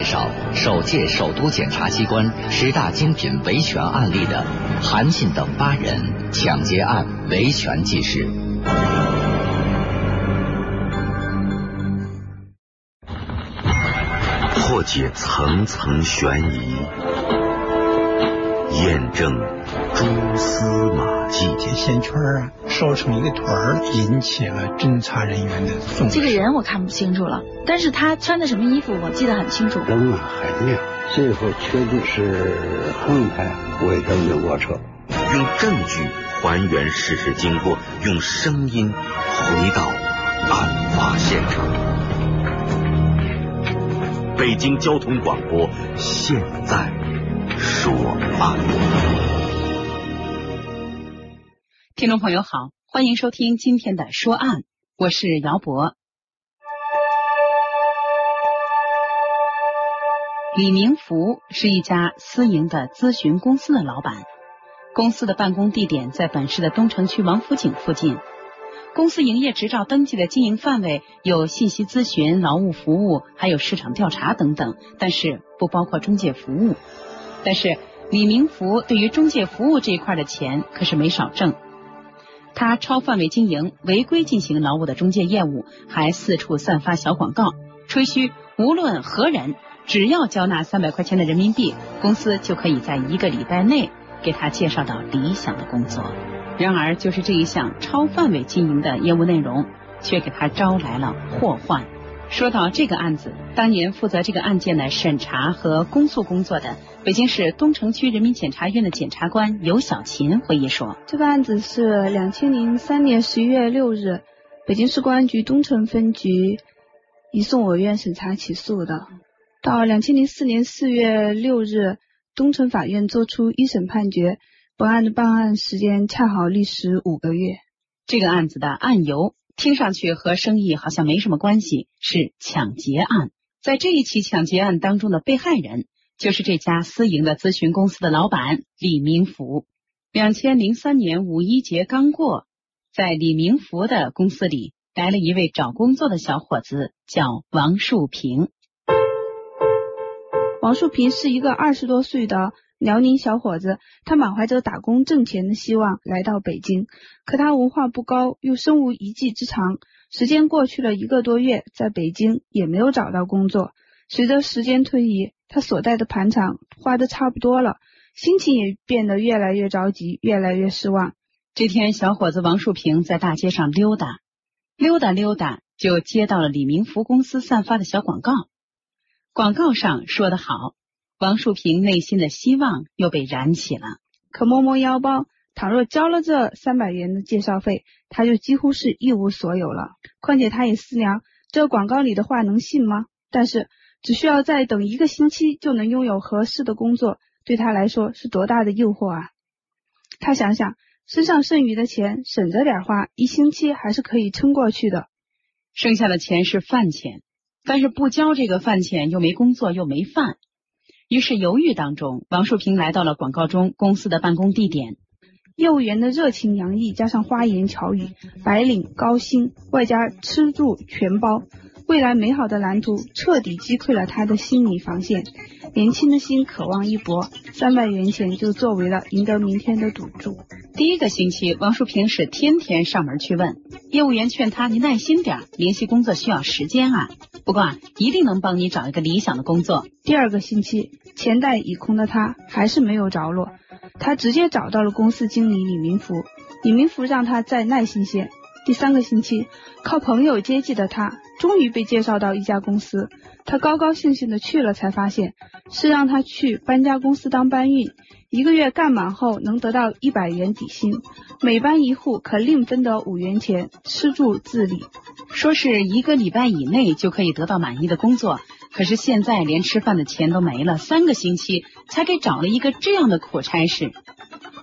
介绍首届首都检察机关十大精品维权案例的韩信等八人抢劫案维权纪实。破解层层悬疑，验证蛛丝马迹。这线圈啊，烧成一个团儿，引起了侦查人员的重视。这个人我看不清楚了，但是他穿的什么衣服我记得很清楚。灯啊很亮，最后确定是横排尾的越过车。用证据还原事实经过，用声音回到案发现场。北京交通广播现在说案。听众朋友好，欢迎收听今天的说案，我是姚博。李明福是一家私营的咨询公司的老板，公司的办公地点在本市的东城区王府井附近。公司营业执照登记的经营范围有信息咨询、劳务服务，还有市场调查等等，但是不包括中介服务。但是李明福对于中介服务这一块的钱可是没少挣。他超范围经营、违规进行劳务的中介业务，还四处散发小广告，吹嘘无论何人，只要交纳三百块钱的人民币，公司就可以在一个礼拜内给他介绍到理想的工作。然而，就是这一项超范围经营的业务内容，却给他招来了祸患。说到这个案子，当年负责这个案件的审查和公诉工作的北京市东城区人民检察院的检察官尤小琴回忆说：“这个案子是两千零三年十一月六日，北京市公安局东城分局移送我院审查起诉的。到两千零四年四月六日，东城法院作出一审判决。”本案的办案时间恰好历时五个月。这个案子的案由听上去和生意好像没什么关系，是抢劫案。在这一起抢劫案当中的被害人就是这家私营的咨询公司的老板李明福。两千零三年五一节刚过，在李明福的公司里来了一位找工作的小伙子，叫王树平。王树平是一个二十多岁的。辽宁小伙子，他满怀着打工挣钱的希望来到北京，可他文化不高，又身无一技之长。时间过去了一个多月，在北京也没有找到工作。随着时间推移，他所在的盘场花的差不多了，心情也变得越来越着急，越来越失望。这天，小伙子王树平在大街上溜达，溜达溜达，就接到了李明福公司散发的小广告。广告上说的好。王树平内心的希望又被燃起了，可摸摸腰包，倘若交了这三百元的介绍费，他就几乎是一无所有了。况且他也思量，这广告里的话能信吗？但是只需要再等一个星期就能拥有合适的工作，对他来说是多大的诱惑啊！他想想，身上剩余的钱省着点花，一星期还是可以撑过去的。剩下的钱是饭钱，但是不交这个饭钱，又没工作，又没饭。于是犹豫当中，王树平来到了广告中公司的办公地点。业务员的热情洋溢，加上花言巧语，白领高薪，外加吃住全包，未来美好的蓝图彻底击溃了他的心理防线。年轻的心渴望一搏，三百元钱就作为了赢得明天的赌注。第一个星期，王淑萍是天天上门去问业务员，劝他你耐心点，联系工作需要时间啊。不过啊，一定能帮你找一个理想的工作。第二个星期，钱袋已空的他还是没有着落，他直接找到了公司经理李明福。李明福让他再耐心些。第三个星期，靠朋友接济的他终于被介绍到一家公司，他高高兴兴的去了，才发现是让他去搬家公司当搬运，一个月干满后能得到一百元底薪，每搬一户可另分得五元钱，吃住自理。说是一个礼拜以内就可以得到满意的工作，可是现在连吃饭的钱都没了，三个星期才给找了一个这样的苦差事。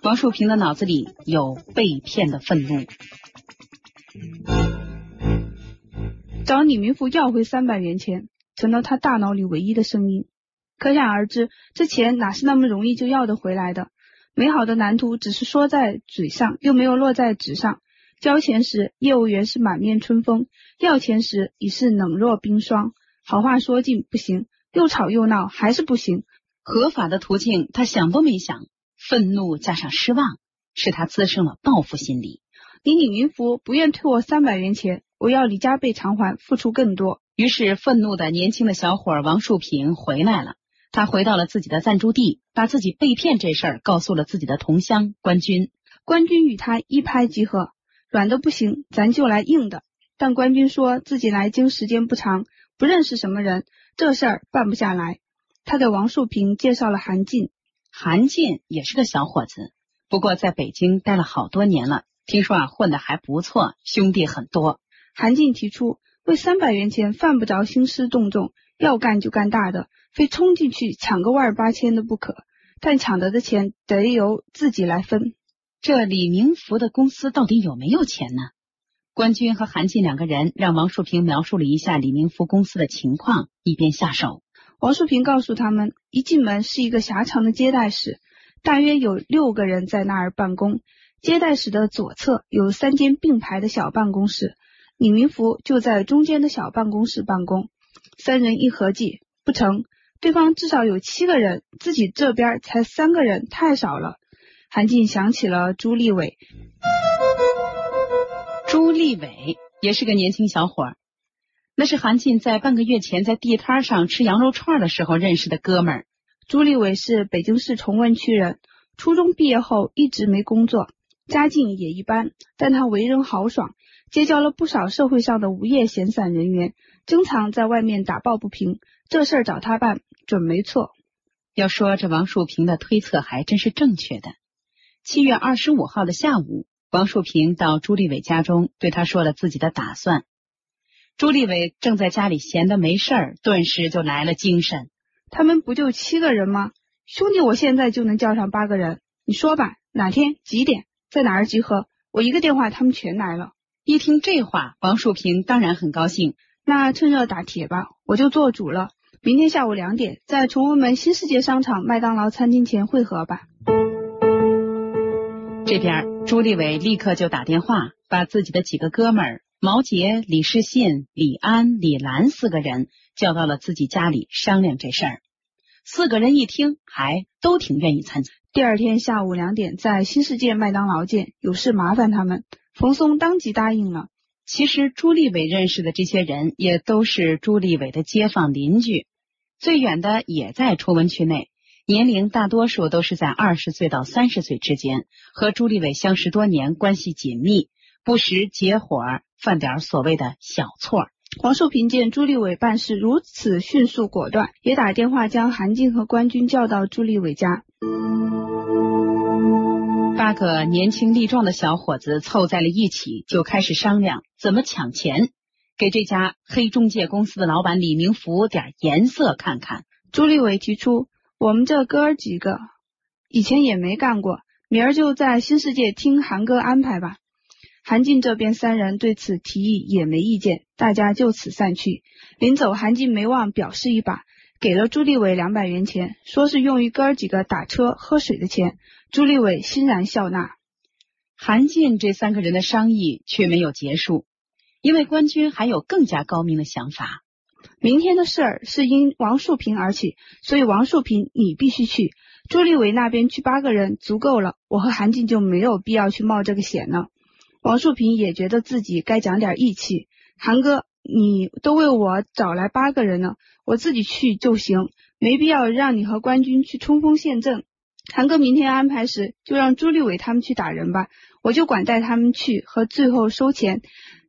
王树平的脑子里有被骗的愤怒。找李明福要回三百元钱，成了他大脑里唯一的声音。可想而知，这钱哪是那么容易就要得回来的？美好的蓝图只是说在嘴上，又没有落在纸上。交钱时，业务员是满面春风；要钱时，已是冷若冰霜。好话说尽不行，又吵又闹还是不行。合法的途径他想都没想，愤怒加上失望，使他滋生了报复心理。你李云福不愿退我三百元钱，我要李加倍偿还，付出更多。于是，愤怒的年轻的小伙王树平回来了。他回到了自己的暂住地，把自己被骗这事儿告诉了自己的同乡关军。关军与他一拍即合，软的不行，咱就来硬的。但关军说自己来京时间不长，不认识什么人，这事儿办不下来。他给王树平介绍了韩进，韩进也是个小伙子，不过在北京待了好多年了，听说啊混的还不错，兄弟很多。韩进提出，为三百元钱犯不着兴师动众，要干就干大的。非冲进去抢个万儿八千的不可，但抢得的钱得由自己来分。这李明福的公司到底有没有钱呢？关军和韩进两个人让王树平描述了一下李明福公司的情况，以便下手。王树平告诉他们，一进门是一个狭长的接待室，大约有六个人在那儿办公。接待室的左侧有三间并排的小办公室，李明福就在中间的小办公室办公。三人一合计，不成。对方至少有七个人，自己这边才三个人，太少了。韩进想起了朱立伟，朱立伟也是个年轻小伙，那是韩进在半个月前在地摊上吃羊肉串的时候认识的哥们儿。朱立伟是北京市崇文区人，初中毕业后一直没工作，家境也一般，但他为人豪爽，结交了不少社会上的无业闲散人员，经常在外面打抱不平。这事儿找他办准没错。要说这王树平的推测还真是正确的。七月二十五号的下午，王树平到朱立伟家中，对他说了自己的打算。朱立伟正在家里闲的没事儿，顿时就来了精神。他们不就七个人吗？兄弟，我现在就能叫上八个人。你说吧，哪天几点在哪儿集合？我一个电话，他们全来了。一听这话，王树平当然很高兴。那趁热打铁吧，我就做主了。明天下午两点，在崇文门新世界商场麦当劳餐厅前汇合吧。这边朱立伟立刻就打电话，把自己的几个哥们儿毛杰、李世信、李安、李兰四个人叫到了自己家里商量这事儿。四个人一听，还都挺愿意参加。第二天下午两点，在新世界麦当劳见，有事麻烦他们。冯松当即答应了。其实朱立伟认识的这些人，也都是朱立伟的街坊邻居。最远的也在崇文区内，年龄大多数都是在二十岁到三十岁之间，和朱立伟相识多年，关系紧密，不时结伙犯点所谓的小错。黄树平见朱立伟办事如此迅速果断，也打电话将韩静和关军叫到朱立伟家。八个年轻力壮的小伙子凑在了一起，就开始商量怎么抢钱。给这家黑中介公司的老板李明福点颜色看看。朱立伟提出，我们这哥儿几个以前也没干过，明儿就在新世界听韩哥安排吧。韩进这边三人对此提议也没意见，大家就此散去。临走，韩进没忘表示一把，给了朱立伟两百元钱，说是用于哥儿几个打车喝水的钱。朱立伟欣然笑纳。韩进这三个人的商议却没有结束。因为官军还有更加高明的想法，明天的事儿是因王树平而起，所以王树平你必须去。朱立伟那边去八个人足够了，我和韩进就没有必要去冒这个险了。王树平也觉得自己该讲点义气，韩哥，你都为我找来八个人了，我自己去就行，没必要让你和官军去冲锋陷阵。韩哥明天安排时就让朱立伟他们去打人吧，我就管带他们去和最后收钱。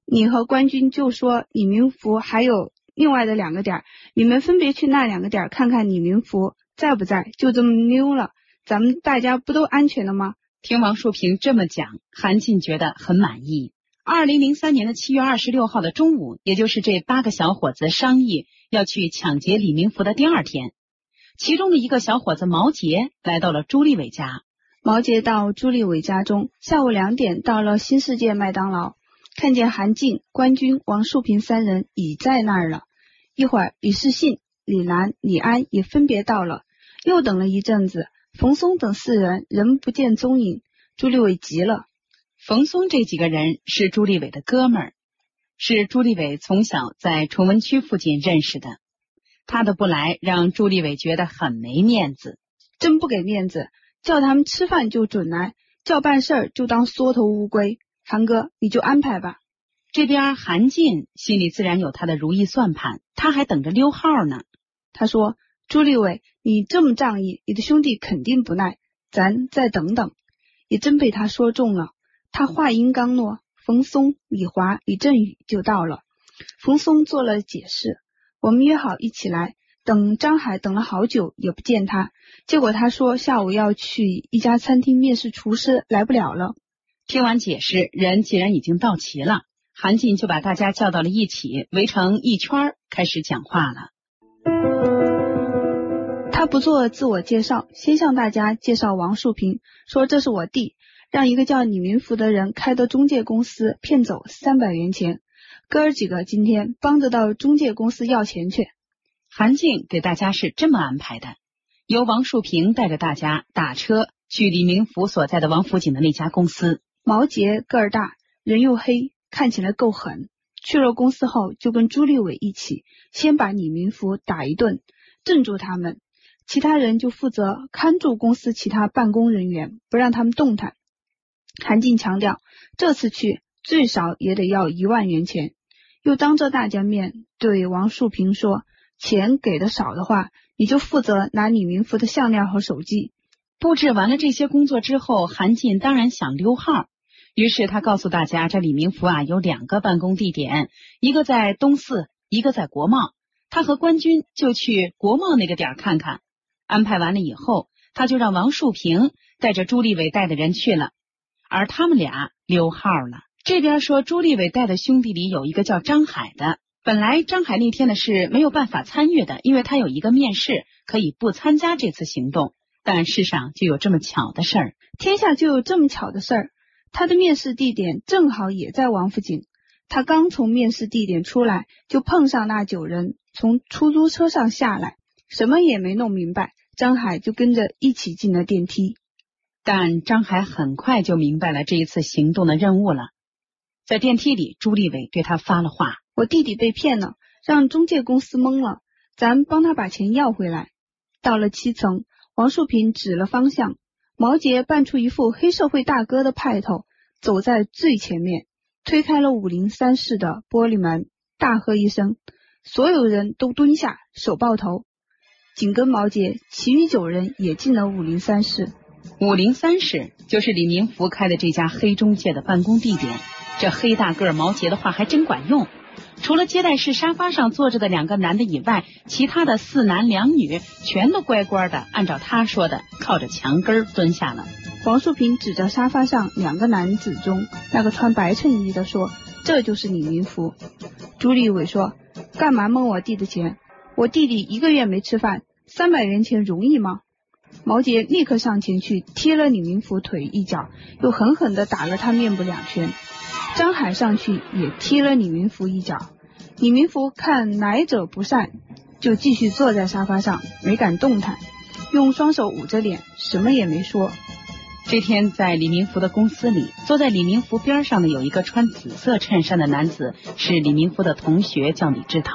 你和官军就说李明福还有另外的两个点，你们分别去那两个点看看李明福在不在，就这么溜了，咱们大家不都安全了吗？听王树平这么讲，韩进觉得很满意。二零零三年的七月二十六号的中午，也就是这八个小伙子商议要去抢劫李明福的第二天，其中的一个小伙子毛杰来到了朱立伟家。毛杰到朱立伟家中，下午两点到了新世界麦当劳。看见韩进、关军、王树平三人已在那儿了。一会儿，李世信、李兰、李安也分别到了。又等了一阵子，冯松等四人仍不见踪影。朱立伟急了。冯松这几个人是朱立伟的哥们儿，是朱立伟从小在崇文区附近认识的。他的不来让朱立伟觉得很没面子，真不给面子，叫他们吃饭就准来，叫办事儿就当缩头乌龟。韩哥，你就安排吧。这边韩进心里自然有他的如意算盘，他还等着溜号呢。他说：“朱立伟，你这么仗义，你的兄弟肯定不耐，咱再等等。”也真被他说中了。他话音刚落，冯松、李华、李振宇就到了。冯松做了解释：“我们约好一起来，等张海等了好久也不见他，结果他说下午要去一家餐厅面试厨师，来不了了。”听完解释，人既然已经到齐了，韩进就把大家叫到了一起，围成一圈开始讲话了。他不做自我介绍，先向大家介绍王树平，说这是我弟，让一个叫李明福的人开的中介公司骗走三百元钱，哥儿几个今天帮着到中介公司要钱去。韩静给大家是这么安排的：由王树平带着大家打车去李明福所在的王府井的那家公司。毛杰个儿大，人又黑，看起来够狠。去了公司后，就跟朱立伟一起，先把李明福打一顿，镇住他们。其他人就负责看住公司其他办公人员，不让他们动弹。韩静强调，这次去最少也得要一万元钱，又当着大家面对王树平说：“钱给的少的话，你就负责拿李明福的项链和手机。”布置完了这些工作之后，韩进当然想溜号，于是他告诉大家，这李明福啊有两个办公地点，一个在东四，一个在国贸。他和官军就去国贸那个点看看。安排完了以后，他就让王树平带着朱立伟带的人去了，而他们俩溜号了。这边说朱立伟带的兄弟里有一个叫张海的，本来张海那天呢是没有办法参与的，因为他有一个面试，可以不参加这次行动。但世上就有这么巧的事儿，天下就有这么巧的事儿。他的面试地点正好也在王府井，他刚从面试地点出来，就碰上那九人从出租车上下来，什么也没弄明白。张海就跟着一起进了电梯，但张海很快就明白了这一次行动的任务了。在电梯里，朱立伟对他发了话：“我弟弟被骗了，让中介公司蒙了，咱帮他把钱要回来。”到了七层，王树平指了方向，毛杰扮出一副黑社会大哥的派头，走在最前面，推开了五零三室的玻璃门，大喝一声，所有人都蹲下，手抱头。紧跟毛杰，其余九人也进了五零三室。五零三室就是李明福开的这家黑中介的办公地点。这黑大个毛杰的话还真管用，除了接待室沙发上坐着的两个男的以外，其他的四男两女全都乖乖的按照他说的靠着墙根蹲下了。黄树平指着沙发上两个男子中那个穿白衬衣的说：“这就是李明福。”朱立伟说：“干嘛蒙我弟的钱？”我弟弟一个月没吃饭，三百元钱容易吗？毛杰立刻上前去踢了李明福腿一脚，又狠狠地打了他面部两拳。张海上去也踢了李明福一脚。李明福看来者不善，就继续坐在沙发上，没敢动弹，用双手捂着脸，什么也没说。这天在李明福的公司里，坐在李明福边上的有一个穿紫色衬衫的男子，是李明福的同学，叫李志涛。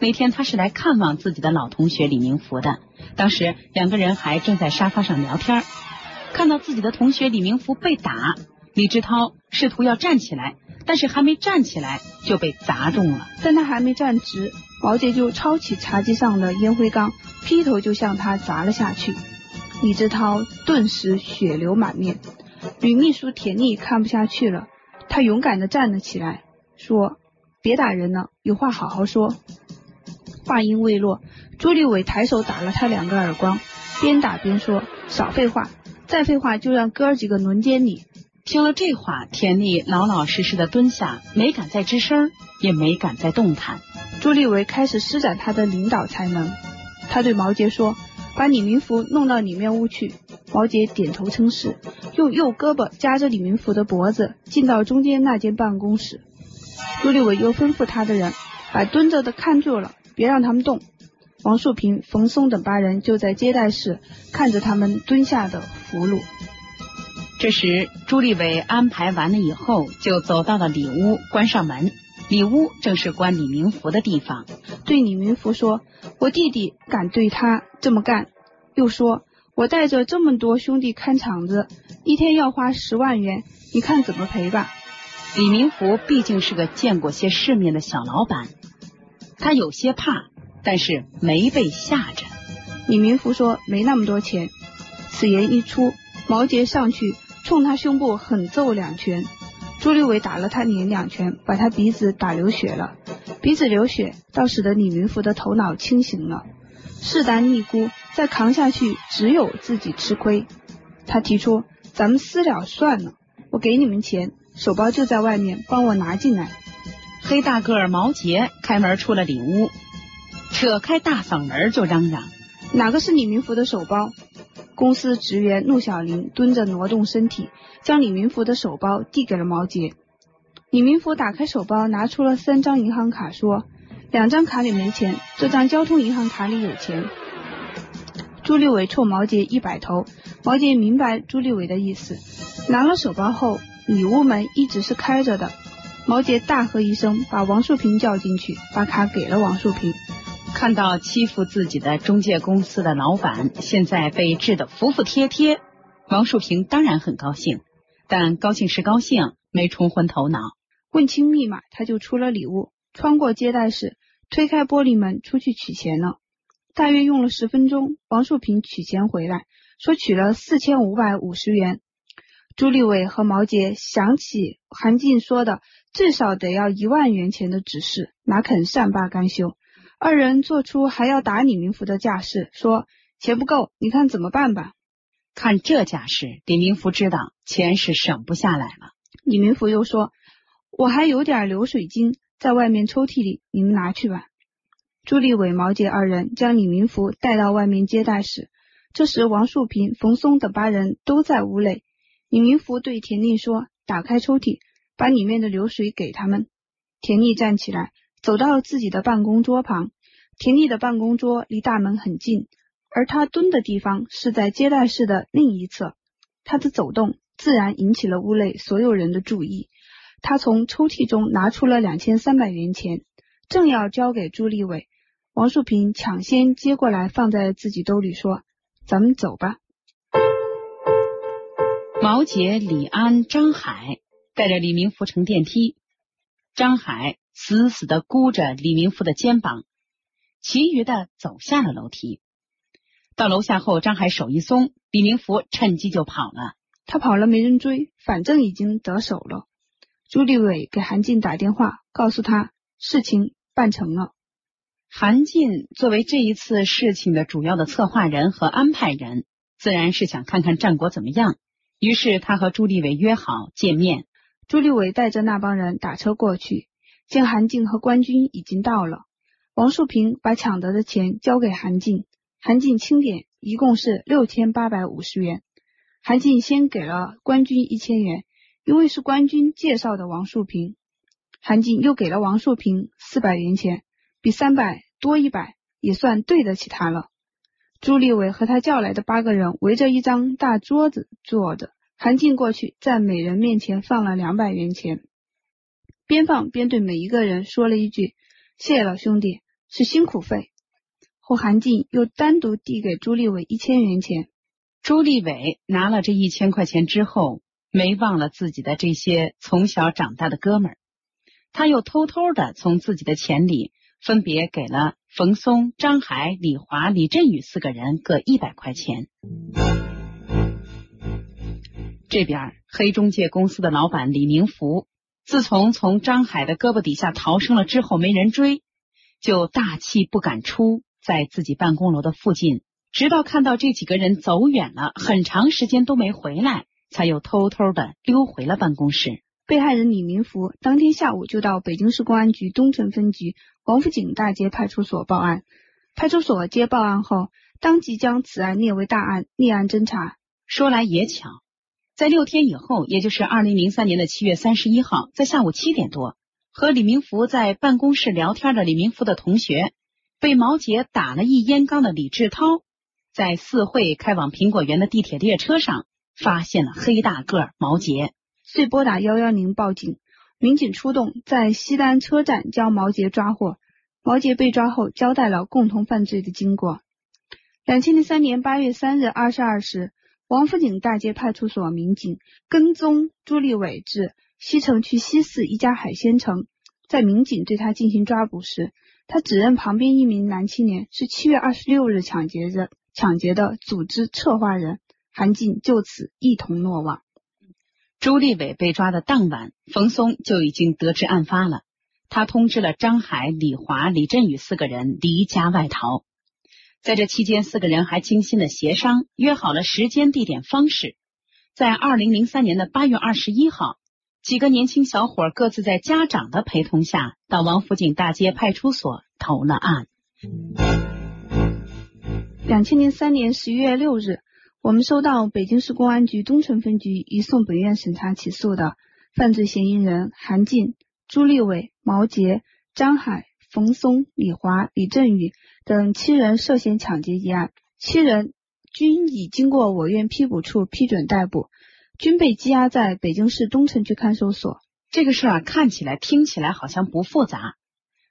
那天他是来看望自己的老同学李明福的，当时两个人还正在沙发上聊天，看到自己的同学李明福被打，李志涛试图要站起来，但是还没站起来就被砸中了。但他还没站直，毛杰就抄起茶几上的烟灰缸，劈头就向他砸了下去。李志涛顿时血流满面。女秘书田丽看不下去了，她勇敢的站了起来，说：“别打人了，有话好好说。”话音未落，朱立伟抬手打了他两个耳光，边打边说：“少废话，再废话就让哥儿几个轮奸你。”听了这话，田丽老老实实的蹲下，没敢再吱声，也没敢再动弹。朱立伟开始施展他的领导才能，他对毛杰说：“把李明福弄到里面屋去。”毛杰点头称是，用右胳膊夹着李明福的脖子，进到中间那间办公室。朱立伟又吩咐他的人把蹲着的看住了。别让他们动。王树平、冯松等八人就在接待室看着他们蹲下的俘虏。这时，朱立伟安排完了以后，就走到了里屋，关上门。里屋正是关李明福的地方。对李明福说：“我弟弟敢对他这么干，又说我带着这么多兄弟看场子，一天要花十万元，你看怎么赔吧？李明福毕竟是个见过些世面的小老板，他有些怕，但是没被吓着。李明福说没那么多钱。此言一出，毛杰上去冲他胸部狠揍两拳，朱立伟打了他脸两拳，把他鼻子打流血了。鼻子流血倒使得李明福的头脑清醒了，势单力孤，再扛下去只有自己吃亏。他提出咱们私了算了，我给你们钱。手包就在外面，帮我拿进来。黑大个毛杰开门出了里屋，扯开大嗓门就嚷嚷：“哪个是李明福的手包？”公司职员陆小玲蹲着挪动身体，将李明福的手包递给了毛杰。李明福打开手包，拿出了三张银行卡，说：“两张卡里没钱，这张交通银行卡里有钱。”朱立伟冲毛杰一摆头，毛杰明白朱立伟的意思，拿了手包后。里屋门一直是开着的，毛杰大喝一声，把王树平叫进去，把卡给了王树平。看到欺负自己的中介公司的老板现在被治得服服帖帖，王树平当然很高兴，但高兴是高兴，没冲昏头脑。问清密码，他就出了礼物，穿过接待室，推开玻璃门出去取钱了。大约用了十分钟，王树平取钱回来，说取了四千五百五十元。朱立伟和毛杰想起韩进说的至少得要一万元钱的指示，哪肯善罢甘休？二人做出还要打李明福的架势，说钱不够，你看怎么办吧？看这架势，李明福知道钱是省不下来了。李明福又说：“我还有点流水金在外面抽屉里，你们拿去吧。”朱立伟、毛杰二人将李明福带到外面接待室。这时，王树平、冯松等八人都在屋内。李明福对田丽说：“打开抽屉，把里面的流水给他们。”田丽站起来，走到自己的办公桌旁。田丽的办公桌离大门很近，而他蹲的地方是在接待室的另一侧。他的走动自然引起了屋内所有人的注意。他从抽屉中拿出了两千三百元钱，正要交给朱立伟，王树平抢先接过来，放在自己兜里，说：“咱们走吧。”毛杰、李安、张海带着李明福乘电梯，张海死死的箍着李明福的肩膀，其余的走下了楼梯。到楼下后，张海手一松，李明福趁机就跑了。他跑了没人追，反正已经得手了。朱立伟给韩进打电话，告诉他事情办成了。韩进作为这一次事情的主要的策划人和安排人，自然是想看看战果怎么样。于是他和朱立伟约好见面。朱立伟带着那帮人打车过去，见韩静和官军已经到了。王树平把抢得的钱交给韩静，韩静清点，一共是六千八百五十元。韩静先给了官军一千元，因为是官军介绍的王树平。韩静又给了王树平四百元钱，比三百多一百，也算对得起他了。朱立伟和他叫来的八个人围着一张大桌子坐着，韩进过去，在每人面前放了两百元钱，边放边对每一个人说了一句：“谢了，兄弟，是辛苦费。”后韩进又单独递给朱立伟一千元钱。朱立伟拿了这一千块钱之后，没忘了自己的这些从小长大的哥们儿，他又偷偷的从自己的钱里分别给了。冯松、张海、李华、李振宇四个人各一百块钱。这边黑中介公司的老板李明福，自从从张海的胳膊底下逃生了之后，没人追，就大气不敢出，在自己办公楼的附近，直到看到这几个人走远了，很长时间都没回来，才又偷偷的溜回了办公室。被害人李明福当天下午就到北京市公安局东城分局王府井大街派出所报案。派出所接报案后，当即将此案列为大案，立案侦查。说来也巧，在六天以后，也就是二零零三年的七月三十一号，在下午七点多，和李明福在办公室聊天的李明福的同学，被毛杰打了一烟缸的李志涛，在四惠开往苹果园的地铁列车上发现了黑大个毛杰。遂拨打幺幺零报警，民警出动，在西单车站将毛杰抓获。毛杰被抓后交代了共同犯罪的经过。两千零三年八月三日二十二时，王府井大街派出所民警跟踪朱立伟至西城区西四一家海鲜城，在民警对他进行抓捕时，他指认旁边一名男青年是七月二十六日抢劫的抢劫的组织策划人，韩进就此一同落网。朱立伟被抓的当晚，冯松就已经得知案发了。他通知了张海、李华、李振宇四个人离家外逃。在这期间，四个人还精心的协商，约好了时间、地点、方式。在二零零三年的八月二十一号，几个年轻小伙各自在家长的陪同下，到王府井大街派出所投了案。两千零三年十一月六日。我们收到北京市公安局东城分局移送本院审查起诉的犯罪嫌疑人韩进、朱立伟、毛杰、张海、冯松、李华、李振宇等七人涉嫌抢劫一案，七人均已经过我院批捕处批准逮捕，均被羁押在北京市东城区看守所。这个事儿啊，看起来、听起来好像不复杂。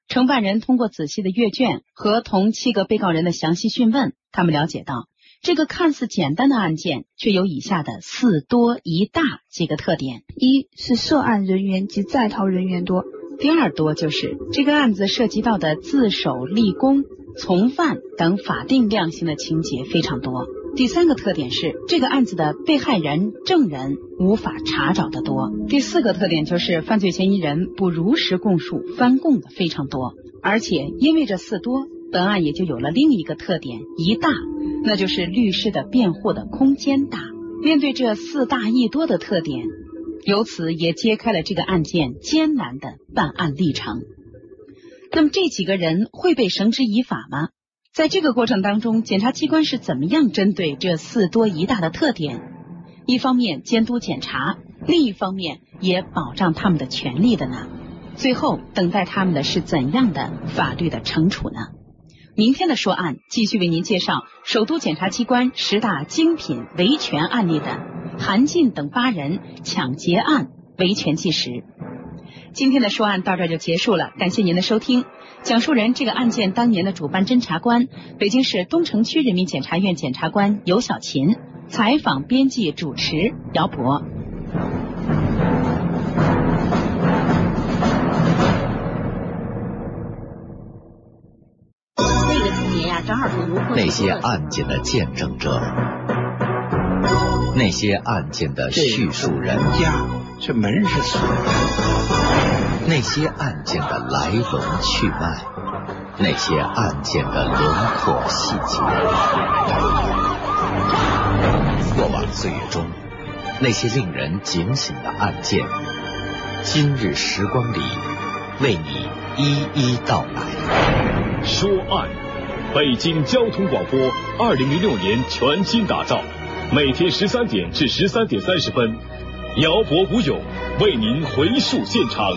承办人通过仔细的阅卷和同七个被告人的详细讯问，他们了解到。这个看似简单的案件，却有以下的四多一大几个特点：一是涉案人员及在逃人员多；第二多就是这个案子涉及到的自首、立功、从犯等法定量刑的情节非常多；第三个特点是这个案子的被害人、证人无法查找的多；第四个特点就是犯罪嫌疑人不如实供述、翻供的非常多，而且因为这四多。本案也就有了另一个特点，一大，那就是律师的辩护的空间大。面对这四大一多的特点，由此也揭开了这个案件艰难的办案历程。那么这几个人会被绳之以法吗？在这个过程当中，检察机关是怎么样针对这四多一大的特点，一方面监督检查，另一方面也保障他们的权利的呢？最后等待他们的是怎样的法律的惩处呢？明天的说案继续为您介绍首都检察机关十大精品维权案例的韩进等八人抢劫案维权纪实。今天的说案到这就结束了，感谢您的收听。讲述人这个案件当年的主办侦查官，北京市东城区人民检察院检察官尤小琴，采访编辑主持姚博。那些案件的见证者，那些案件的叙述人，家这门是锁的，那些案件的来龙去脉，那些案件的轮廓细节，过往岁月中那些令人警醒的案件，今日时光里为你一一道来。说案。北京交通广播，二零零六年全新打造，每天十三点至十三点三十分，姚博吴勇为您回溯现场。